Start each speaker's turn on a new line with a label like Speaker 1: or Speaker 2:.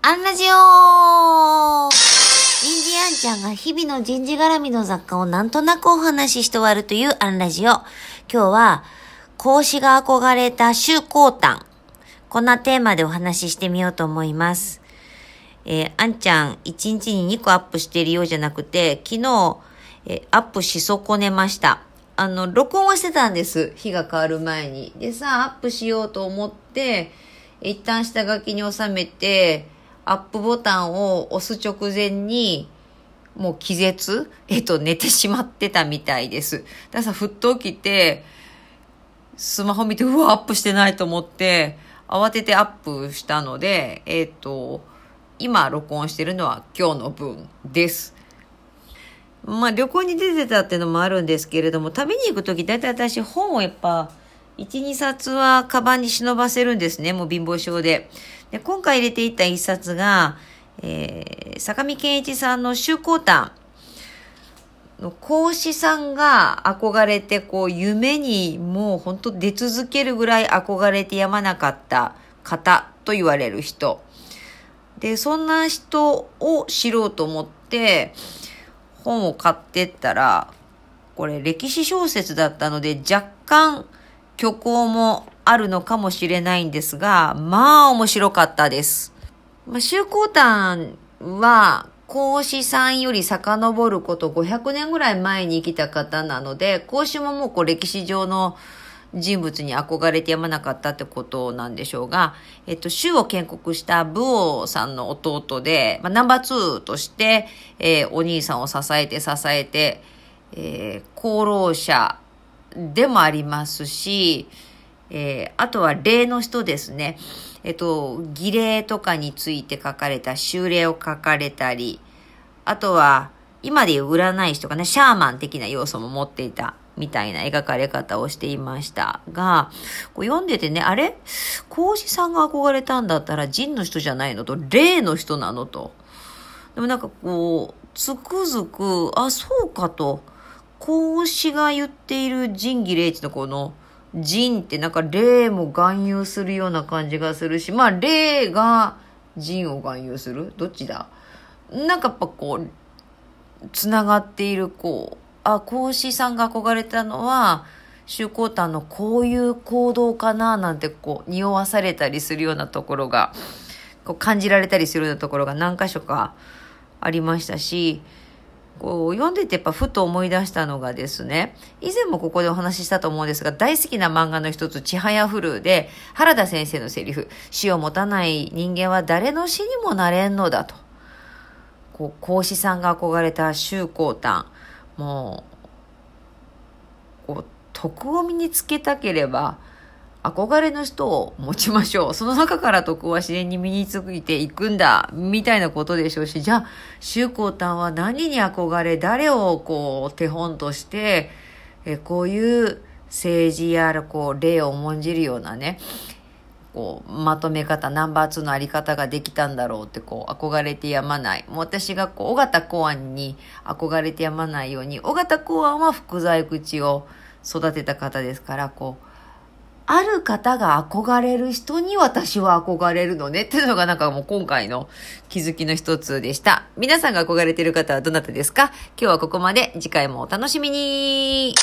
Speaker 1: アンラジオ人事アンちゃんが日々の人事絡みの雑貨をなんとなくお話しして終わるというアンラジオ。今日は、講師が憧れた修行譚。こんなテーマでお話ししてみようと思います。えー、あんちゃん、1日に2個アップしているようじゃなくて、昨日、えー、アップし損ねました。あの、録音はしてたんです。日が変わる前に。でさ、アップしようと思って、一旦下書きに収めて、アップボタンを押す直前に、もう気絶？えっと、寝てしまってたみたいです。だからさ、ふっと起きて、スマホ見て、うわ、アップしてないと思って、慌ててアップしたので、えっ、と、今録音してるのは今日の分です。まあ旅行に出てたっていうのもあるんですけれども、旅に行くとき大体私本をやっぱ1、2冊はカバンに忍ばせるんですね。もう貧乏症で。で、今回入れていった1冊が、えー、坂見健一さんの修行譚の講師さんが憧れて、こう、夢にもう本当出続けるぐらい憧れてやまなかった方と言われる人。で、そんな人を知ろうと思って、本を買ってったら、これ歴史小説だったので若干虚構もあるのかもしれないんですが、まあ面白かったです。まあ、修行譚は、孔子さんより遡ること500年ぐらい前に生きた方なので、孔子ももうこう歴史上の人物に憧れてやまなかったってことなんでしょうが、えっと、州を建国した武王さんの弟で、まあ、ナンバー2として、えー、お兄さんを支えて支えて、えー、功労者でもありますし、えー、あとは礼の人ですね。えっと、儀礼とかについて書かれた修礼を書かれたり、あとは、今でいう占い師とかね、シャーマン的な要素も持っていたみたいな描かれ方をしていましたが、こう読んでてね、あれ？孔子さんが憧れたんだったら人の人じゃないのと、霊の人なのと。でもなんかこう、つくづく、あ、そうかと。孔子が言っている仁義礼智のこの、仁ってなんか霊も含有するような感じがするし、まあ霊が仁を含有する？どっちだ？なんかやっぱこう、つながっているこう、あ、孔子さんが憧れたのは、周公譚のこういう行動かななんてこう、匂わされたりするようなところが、こう感じられたりするようなところが何箇所かありましたし、こう読んでてやっぱふと思い出したのがですね、以前もここでお話ししたと思うんですが、大好きな漫画の一つ、ちはやふるで、原田先生のセリフ、死を持たない人間は誰の死にもなれんのだと。こう、孔子さんが憧れた周公譚。もう、こう、徳を身につけたければ、憧れの人を持ちましょう。その中から徳は自然に身についていくんだ、みたいなことでしょうし、じゃあ、周公丹は何に憧れ、誰をこう、手本として、えこういう政治やこう、例を重んじるようなね、こう、まとめ方、ナンバー2のあり方ができたんだろうって、こう、憧れてやまない。もう私が、こう、尾形公安に憧れてやまないように、尾形公安は福在口を育てた方ですから、こう、ある方が憧れる人に私は憧れるのねっていうのがなんかもう今回の気づきの一つでした。皆さんが憧れてる方はどなたですか？今日はここまで。次回もお楽しみに